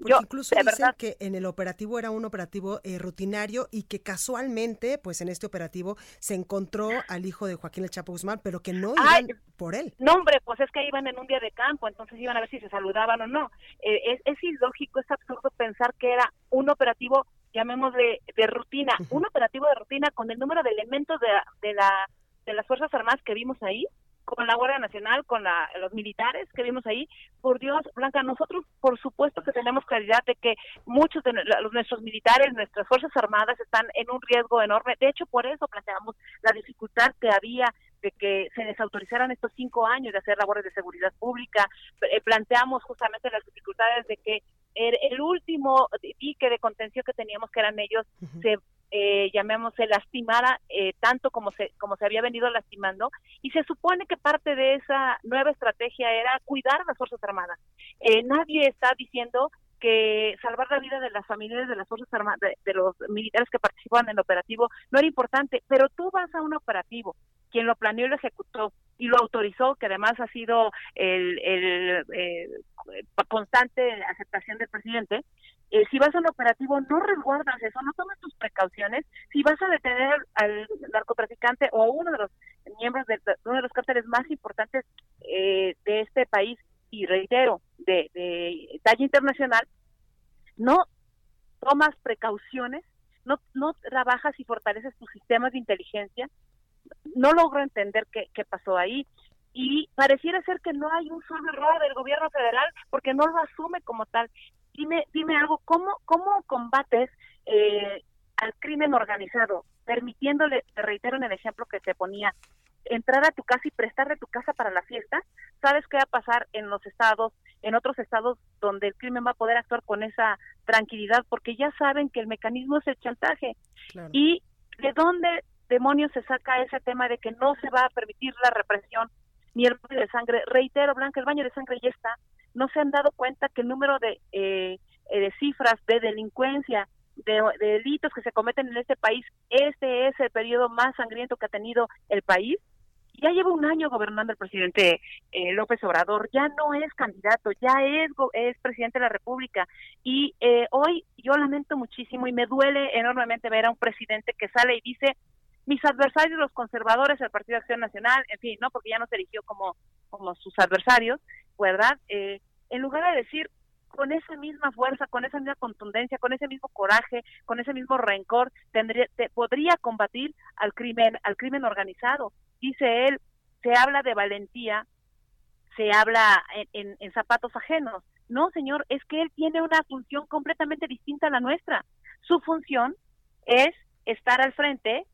Porque incluso dicen que en el operativo era un operativo eh, rutinario y que casualmente, pues en este operativo se encontró al hijo de Joaquín El Chapo Guzmán, pero que no iban por él. No, hombre, pues es que iban en un día de campo, entonces iban a ver si se saludaban o no. Eh, es, es, ilógico, es absurdo pensar que era un operativo, llamémosle, de rutina, un operativo de rutina con el número de elementos de, de, la, de las Fuerzas Armadas que vimos ahí, con la Guardia Nacional, con la, los militares que vimos ahí. Por Dios, Blanca, nosotros por supuesto que tenemos claridad de que muchos de nuestros militares, nuestras Fuerzas Armadas están en un riesgo enorme. De hecho, por eso planteamos la dificultad que había de que se desautorizaran estos cinco años de hacer labores de seguridad pública. Eh, planteamos justamente las dificultades de que el, el, último dique de contención que teníamos, que eran ellos, se eh, llamémosle, lastimara eh, tanto como se, como se había venido lastimando. Y se supone que parte de esa nueva estrategia era cuidar las Fuerzas Armadas. Eh, nadie está diciendo que salvar la vida de las familias de las Fuerzas Armadas, de, los militares que participaban en el operativo, no era importante, pero tú vas a un operativo, quien lo planeó y lo ejecutó y lo autorizó, que además ha sido el, el eh, constante aceptación del presidente, eh, si vas a un operativo, no resguardas eso, no tomas tus precauciones. Si vas a detener al narcotraficante o a uno de los miembros de, uno de los cárteles más importantes eh, de este país, y reitero, de, de talla internacional, no tomas precauciones, no, no trabajas y fortaleces tus sistemas de inteligencia, no logro entender qué pasó ahí y pareciera ser que no hay un solo error del gobierno federal porque no lo asume como tal dime, dime algo, ¿cómo, cómo combates eh, al crimen organizado? Permitiéndole, te reitero en el ejemplo que te ponía, entrar a tu casa y prestarle tu casa para la fiesta, ¿sabes qué va a pasar en los estados, en otros estados donde el crimen va a poder actuar con esa tranquilidad? Porque ya saben que el mecanismo es el chantaje. ¿Y de dónde demonios se saca ese tema de que no se va a permitir la represión ni el baño de sangre? Reitero, Blanca, el baño de sangre ya está no se han dado cuenta que el número de, eh, eh, de cifras de delincuencia, de, delitos que se cometen en este país, este es el periodo más sangriento que ha tenido el país. Ya lleva un año gobernando el presidente eh, López Obrador, ya no es candidato, ya es, es presidente de la República. Y hoy yo lamento muchísimo y me duele enormemente ver a un presidente que sale y dice, mis adversarios, los conservadores, el Partido de Acción Nacional, en fin, no, porque ya no eligió como, como sus adversarios, ¿verdad? Eh, en lugar de decir con esa misma fuerza, con esa misma contundencia, con ese mismo coraje, con ese mismo rencor, tendría, podría combatir al crimen, al crimen organizado. Dice él, se habla de valentía, se habla en, en, zapatos ajenos. No, señor, es que él tiene una función completamente distinta a la nuestra. Su función es estar al frente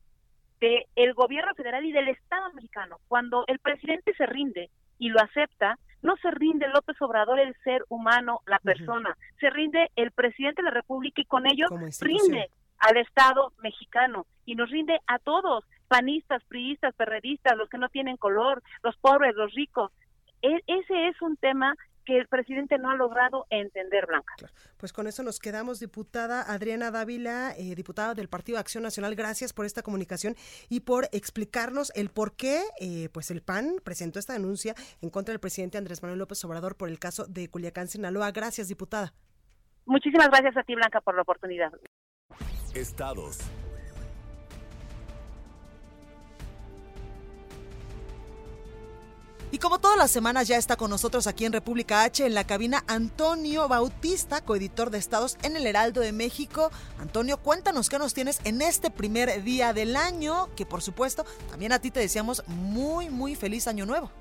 del gobierno federal y del Estado mexicano. Cuando el presidente se rinde y lo acepta, no se rinde López Obrador el ser humano, la persona, se rinde el presidente de la República y con ello rinde al Estado mexicano y nos rinde a todos, panistas, priistas, perredistas, los que no tienen color, los pobres, los ricos. E, ese es un tema que el presidente no ha logrado entender, Blanca. Pues con eso nos quedamos, diputada Adriana Dávila, eh, diputada del Partido Acción Nacional. Gracias por esta comunicación y por explicarnos el por qué eh, pues el PAN presentó esta denuncia en contra del presidente Andrés Manuel López Obrador por el caso de Culiacán, Sinaloa. Gracias, diputada. Muchísimas gracias a ti, Blanca, por la oportunidad. Estados. Y como todas las semanas ya está con nosotros aquí en República H en la cabina Antonio Bautista, coeditor de Estados en el Heraldo de México. Antonio, cuéntanos qué nos tienes en este primer día del año, que por supuesto también a ti te deseamos muy, muy feliz año nuevo.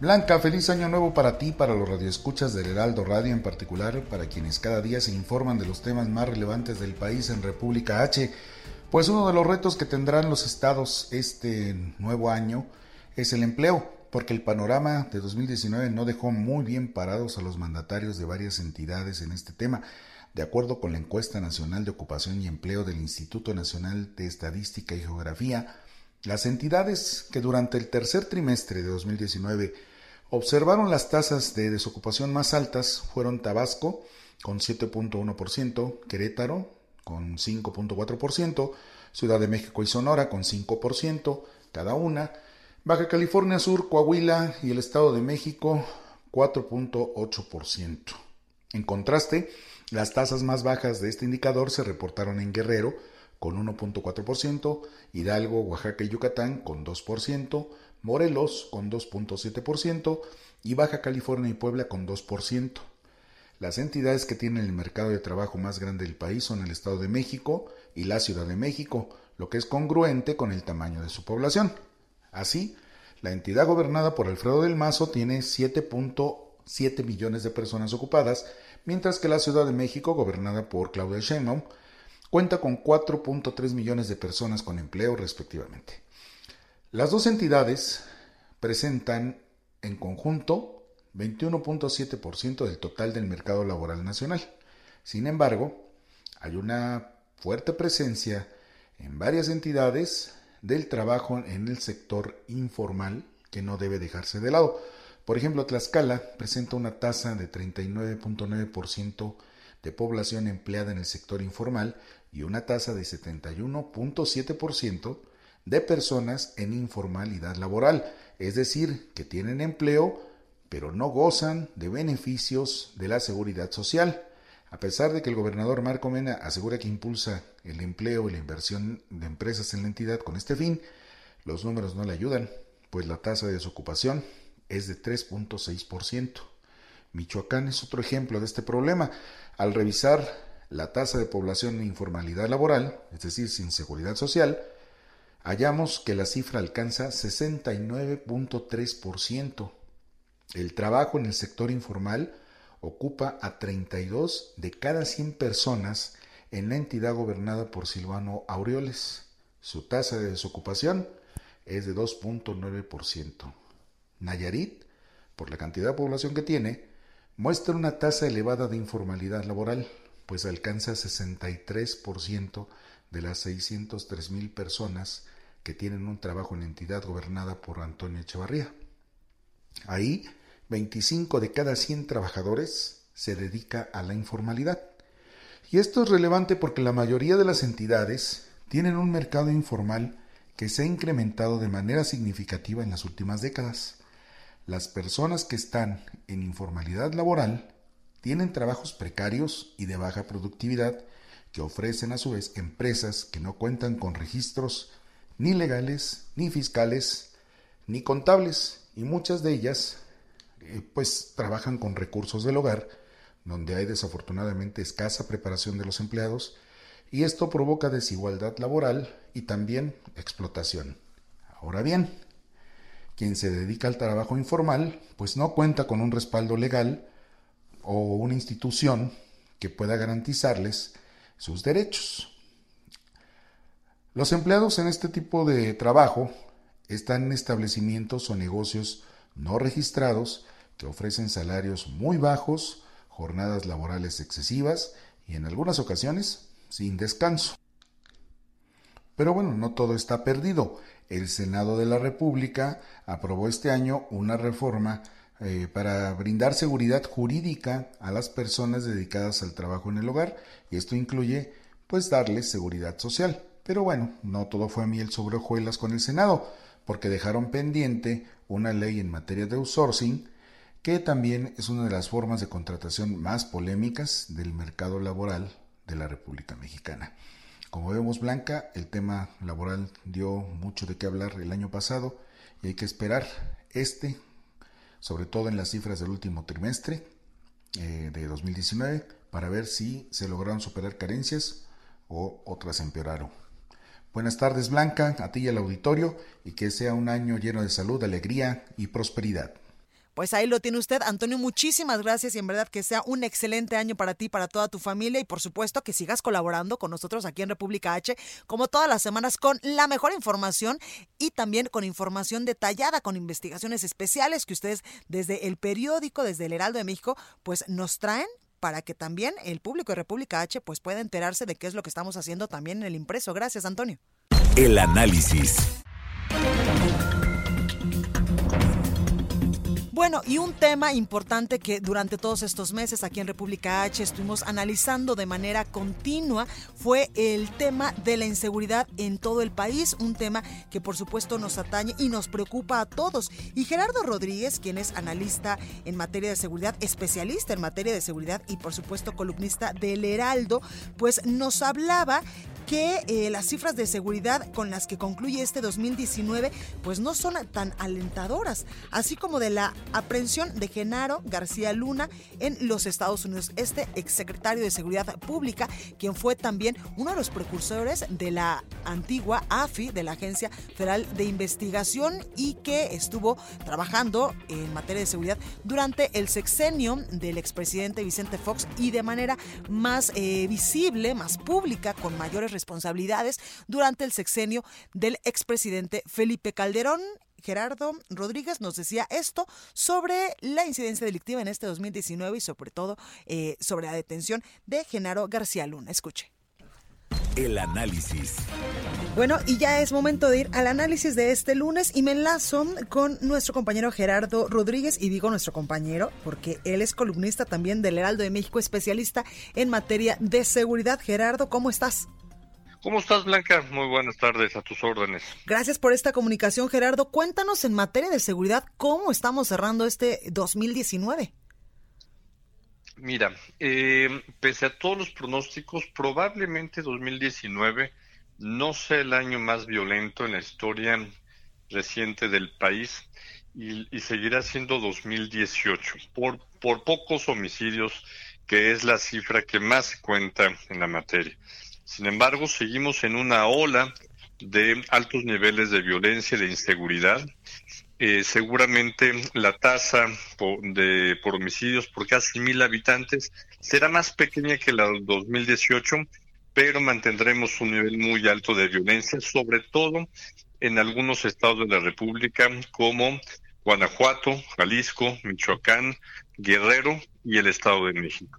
Blanca, feliz año nuevo para ti, para los radioescuchas del Heraldo Radio en particular, para quienes cada día se informan de los temas más relevantes del país en República H. Pues uno de los retos que tendrán los estados este nuevo año es el empleo porque el panorama de 2019 no dejó muy bien parados a los mandatarios de varias entidades en este tema. De acuerdo con la encuesta nacional de ocupación y empleo del Instituto Nacional de Estadística y Geografía, las entidades que durante el tercer trimestre de 2019 observaron las tasas de desocupación más altas fueron Tabasco con 7.1%, Querétaro con 5.4%, Ciudad de México y Sonora con 5% cada una, Baja California Sur, Coahuila y el Estado de México 4.8%. En contraste, las tasas más bajas de este indicador se reportaron en Guerrero con 1.4%, Hidalgo, Oaxaca y Yucatán con 2%, Morelos con 2.7% y Baja California y Puebla con 2%. Las entidades que tienen el mercado de trabajo más grande del país son el Estado de México y la Ciudad de México, lo que es congruente con el tamaño de su población. Así, la entidad gobernada por Alfredo del Mazo tiene 7.7 millones de personas ocupadas, mientras que la Ciudad de México, gobernada por Claudia Sheinbaum, cuenta con 4.3 millones de personas con empleo respectivamente. Las dos entidades presentan en conjunto 21.7% del total del mercado laboral nacional. Sin embargo, hay una fuerte presencia en varias entidades del trabajo en el sector informal que no debe dejarse de lado. Por ejemplo, Tlaxcala presenta una tasa de 39.9% de población empleada en el sector informal y una tasa de 71.7% de personas en informalidad laboral, es decir, que tienen empleo pero no gozan de beneficios de la seguridad social. A pesar de que el gobernador Marco Mena asegura que impulsa el empleo y la inversión de empresas en la entidad con este fin, los números no le ayudan, pues la tasa de desocupación es de 3.6%. Michoacán es otro ejemplo de este problema. Al revisar la tasa de población en informalidad laboral, es decir, sin seguridad social, hallamos que la cifra alcanza 69.3%. El trabajo en el sector informal ocupa a 32 de cada 100 personas en la entidad gobernada por Silvano Aureoles. Su tasa de desocupación es de 2.9%. Nayarit, por la cantidad de población que tiene, muestra una tasa elevada de informalidad laboral, pues alcanza 63% de las 603 mil personas que tienen un trabajo en la entidad gobernada por Antonio Echevarría. Ahí 25 de cada 100 trabajadores se dedica a la informalidad. Y esto es relevante porque la mayoría de las entidades tienen un mercado informal que se ha incrementado de manera significativa en las últimas décadas. Las personas que están en informalidad laboral tienen trabajos precarios y de baja productividad que ofrecen a su vez empresas que no cuentan con registros ni legales, ni fiscales, ni contables, y muchas de ellas eh, pues trabajan con recursos del hogar, donde hay desafortunadamente escasa preparación de los empleados, y esto provoca desigualdad laboral y también explotación. Ahora bien, quien se dedica al trabajo informal, pues no cuenta con un respaldo legal o una institución que pueda garantizarles sus derechos. Los empleados en este tipo de trabajo están en establecimientos o negocios no registrados que ofrecen salarios muy bajos, jornadas laborales excesivas y en algunas ocasiones sin descanso. Pero bueno, no todo está perdido. El Senado de la República aprobó este año una reforma eh, para brindar seguridad jurídica a las personas dedicadas al trabajo en el hogar y esto incluye pues darles seguridad social. Pero bueno, no todo fue miel sobre hojuelas con el Senado, porque dejaron pendiente una ley en materia de outsourcing que también es una de las formas de contratación más polémicas del mercado laboral de la República Mexicana. Como vemos, Blanca, el tema laboral dio mucho de qué hablar el año pasado y hay que esperar este, sobre todo en las cifras del último trimestre eh, de 2019, para ver si se lograron superar carencias o otras empeoraron. Buenas tardes, Blanca, a ti y al auditorio, y que sea un año lleno de salud, alegría y prosperidad. Pues ahí lo tiene usted, Antonio. Muchísimas gracias y en verdad que sea un excelente año para ti, para toda tu familia y por supuesto que sigas colaborando con nosotros aquí en República H, como todas las semanas, con la mejor información y también con información detallada, con investigaciones especiales que ustedes desde el periódico, desde el Heraldo de México, pues nos traen para que también el público de República H pues pueda enterarse de qué es lo que estamos haciendo también en el impreso. Gracias, Antonio. El análisis. Bueno, y un tema importante que durante todos estos meses aquí en República H estuvimos analizando de manera continua fue el tema de la inseguridad en todo el país, un tema que por supuesto nos atañe y nos preocupa a todos. Y Gerardo Rodríguez, quien es analista en materia de seguridad, especialista en materia de seguridad y por supuesto columnista del Heraldo, pues nos hablaba que eh, las cifras de seguridad con las que concluye este 2019 pues no son tan alentadoras, así como de la aprehensión de Genaro García Luna en los Estados Unidos, este exsecretario de Seguridad Pública, quien fue también uno de los precursores de la antigua AFI, de la Agencia Federal de Investigación, y que estuvo trabajando en materia de seguridad durante el sexenio del expresidente Vicente Fox y de manera más eh, visible, más pública, con mayores responsabilidades durante el sexenio del expresidente Felipe Calderón. Gerardo Rodríguez nos decía esto sobre la incidencia delictiva en este 2019 y sobre todo eh, sobre la detención de Genaro García Luna. Escuche. El análisis. Bueno, y ya es momento de ir al análisis de este lunes y me enlazo con nuestro compañero Gerardo Rodríguez y digo nuestro compañero porque él es columnista también del Heraldo de México, especialista en materia de seguridad. Gerardo, ¿cómo estás? ¿Cómo estás, Blanca? Muy buenas tardes, a tus órdenes. Gracias por esta comunicación, Gerardo. Cuéntanos en materia de seguridad, ¿cómo estamos cerrando este 2019? Mira, eh, pese a todos los pronósticos, probablemente 2019 no sea el año más violento en la historia reciente del país y, seguirá siendo 2018, por, por pocos homicidios, que es la cifra que más cuenta en la materia. Sin embargo, seguimos en una ola de altos niveles de violencia y de inseguridad. Eh, seguramente la tasa de, por homicidios por casi mil habitantes será más pequeña que la del 2018, pero mantendremos un nivel muy alto de violencia, sobre todo en algunos estados de la República como Guanajuato, Jalisco, Michoacán, Guerrero y el Estado de México.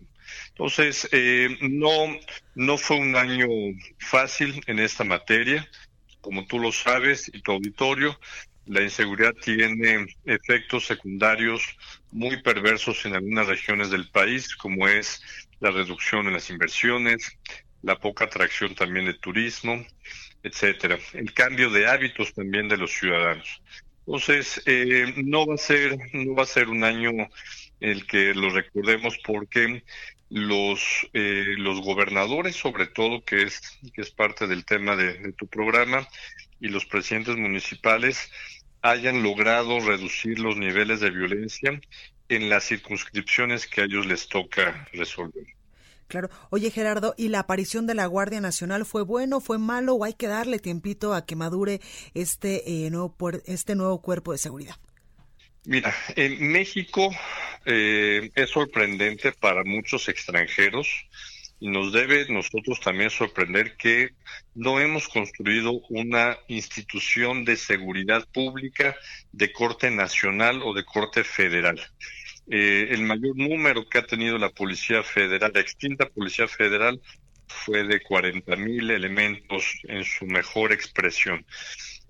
Entonces, eh, no, no fue un año fácil en esta materia. Como tú lo sabes y tu auditorio, la inseguridad tiene efectos secundarios muy perversos en algunas regiones del país, como es la reducción en las inversiones, la poca atracción también de turismo, etcétera. El cambio de hábitos también de los ciudadanos. Entonces, eh, no va a ser, no va a ser un año el que lo recordemos porque los, eh, los gobernadores, sobre todo, que es, que es parte del tema de, tu programa, y los presidentes municipales hayan logrado reducir los niveles de violencia en las circunscripciones que a ellos les toca resolver. Claro. Oye, Gerardo, ¿y la aparición de la Guardia Nacional fue bueno, fue malo o hay que darle tiempito a que madure este, eh, nuevo, este nuevo cuerpo de seguridad? Mira, en México eh, es sorprendente para muchos extranjeros y nos debe nosotros también sorprender que no hemos construido una institución de seguridad pública de corte nacional o de corte federal. Eh, el mayor número que ha tenido la Policía Federal, la extinta Policía Federal, fue de 40 mil elementos en su mejor expresión.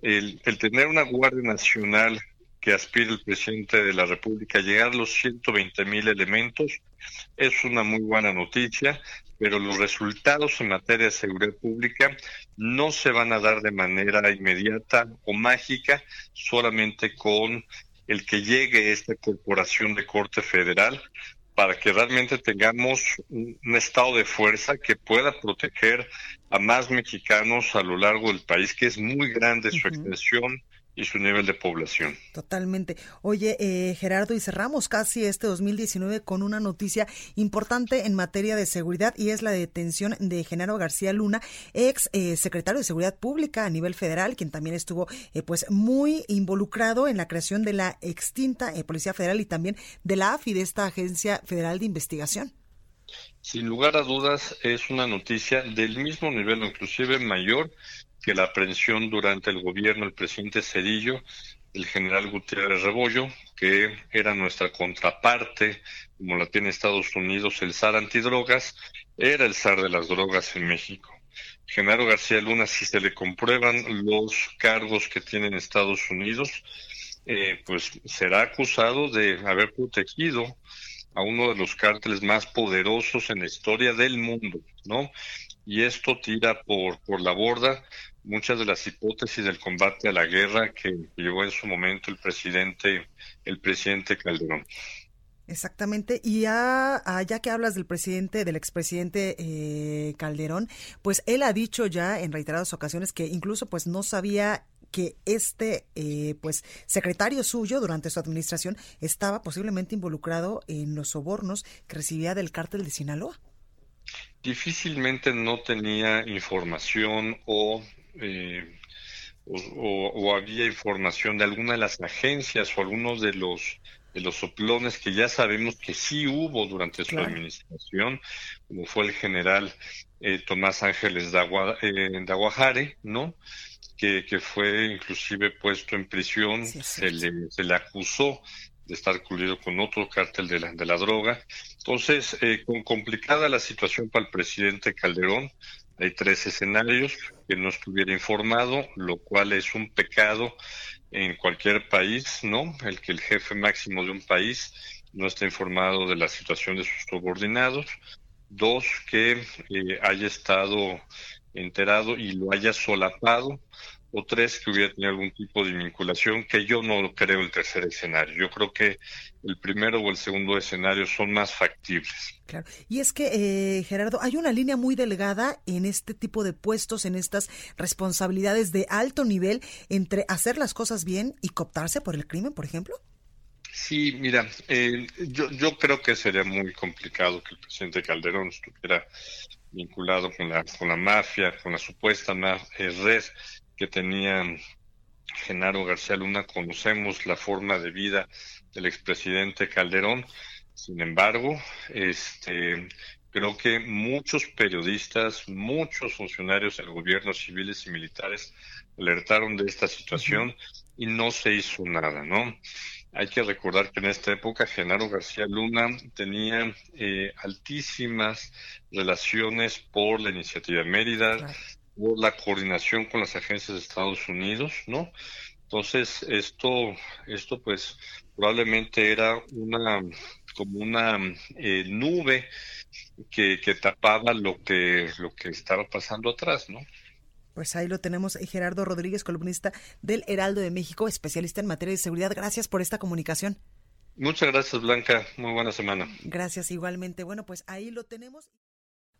El, tener una Guardia Nacional que aspire el presidente de la República a llegar a los 120 mil elementos. Es una muy buena noticia, pero los resultados en materia de seguridad pública no se van a dar de manera inmediata o mágica solamente con el que llegue esta corporación de corte federal para que realmente tengamos un, estado de fuerza que pueda proteger a más mexicanos a lo largo del país, que es muy grande su extensión y su nivel de población. Totalmente. Oye, eh, Gerardo, y cerramos casi este 2019 con una noticia importante en materia de seguridad y es la detención de Genaro García Luna, ex eh, secretario de Seguridad Pública a nivel federal, quien también estuvo eh, pues muy involucrado en la creación de la extinta Policía Federal y también de la AFI, de esta Agencia Federal de Investigación. Sin lugar a dudas, es una noticia del mismo nivel, inclusive mayor, que la aprehensión durante el gobierno del presidente Cedillo el general Gutiérrez Rebollo, que era nuestra contraparte, como la tiene Estados Unidos, el zar antidrogas, era el zar de las drogas en México. Genaro García Luna, si se le comprueban los cargos que tiene en Estados Unidos, eh, pues será acusado de haber protegido a uno de los cárteles más poderosos en la historia del mundo, ¿no? Y esto tira por, por la borda muchas de las hipótesis del combate a la guerra que llevó en su momento el presidente, el presidente Calderón. Exactamente. Y ya, ya que hablas del presidente, del expresidente eh, Calderón, pues él ha dicho ya en reiteradas ocasiones que incluso pues no sabía que este eh, pues secretario suyo durante su administración estaba posiblemente involucrado en los sobornos que recibía del cártel de Sinaloa. Difícilmente no tenía información o eh, o, había información de alguna de las agencias o algunos de los de los soplones que ya sabemos que sí hubo durante su administración, como fue el general eh, Tomás Ángeles Daguajare, eh, ¿no? Que, que, fue inclusive puesto en prisión, se, le, se le acusó de estar cubierto con otro cártel de la, de la droga. Entonces, con complicada la situación para el presidente Calderón, hay tres escenarios que no estuviera informado, lo cual es un pecado en cualquier país, ¿no? El que el jefe máximo de un país no esté informado de la situación de sus subordinados. Dos, que eh, haya estado enterado y lo haya solapado o tres que hubiera tenido algún tipo de vinculación, que yo no creo el tercer escenario. Yo creo que el primero o el segundo escenario son más factibles. Claro. Y es que, eh, Gerardo, hay una línea muy delgada en este tipo de puestos, en estas responsabilidades de alto nivel, entre hacer las cosas bien y cooptarse por el crimen, por ejemplo. Sí, mira, eh, yo, yo creo que sería muy complicado que el presidente Calderón estuviera vinculado con la, con la mafia, con la supuesta eh, red que tenía Genaro García Luna, conocemos la forma de vida del expresidente Calderón. Sin embargo, este, creo que muchos periodistas, muchos funcionarios del gobierno, civiles y militares, alertaron de esta situación y no se hizo nada, ¿no? Hay que recordar que en esta época Genaro García Luna tenía eh, altísimas relaciones por la iniciativa Mérida, por la coordinación con las agencias de Estados Unidos, ¿no? Entonces, esto, esto pues probablemente era una, como una eh, nube que, que tapaba lo que, lo que estaba pasando atrás, ¿no? Pues ahí lo tenemos, Gerardo Rodríguez, columnista del Heraldo de México, especialista en materia de seguridad. Gracias por esta comunicación. Muchas gracias, Blanca. Muy buena semana. Gracias igualmente. Bueno, pues ahí lo tenemos.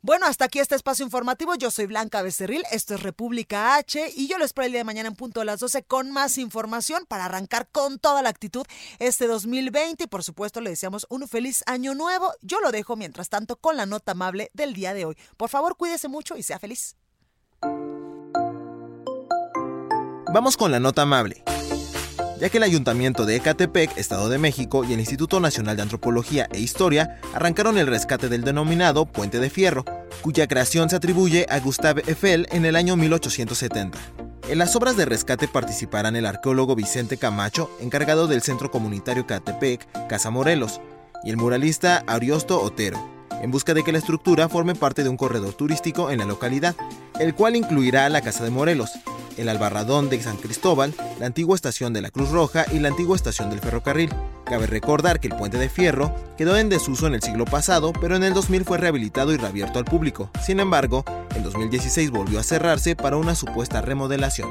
Bueno, hasta aquí este espacio informativo. Yo soy Blanca Becerril, esto es República H y yo lo espero el día de mañana en punto a las 12 con más información para arrancar con toda la actitud este 2020 y por supuesto le deseamos un feliz año nuevo. Yo lo dejo mientras tanto con la nota amable del día de hoy. Por favor, cuídese mucho y sea feliz. Vamos con la nota amable ya que el Ayuntamiento de Ecatepec, Estado de México y el Instituto Nacional de Antropología e Historia arrancaron el rescate del denominado Puente de Fierro, cuya creación se atribuye a Gustave Eiffel en el año 1870. En las obras de rescate participarán el arqueólogo Vicente Camacho, encargado del Centro Comunitario Ecatepec, Casa Morelos, y el muralista Ariosto Otero, en busca de que la estructura forme parte de un corredor turístico en la localidad, el cual incluirá la Casa de Morelos, el Albarradón de San Cristóbal, la antigua estación de la Cruz Roja y la antigua estación del ferrocarril. Cabe recordar que el puente de fierro quedó en desuso en el siglo pasado, pero en el 2000 fue rehabilitado y reabierto al público. Sin embargo, en 2016 volvió a cerrarse para una supuesta remodelación.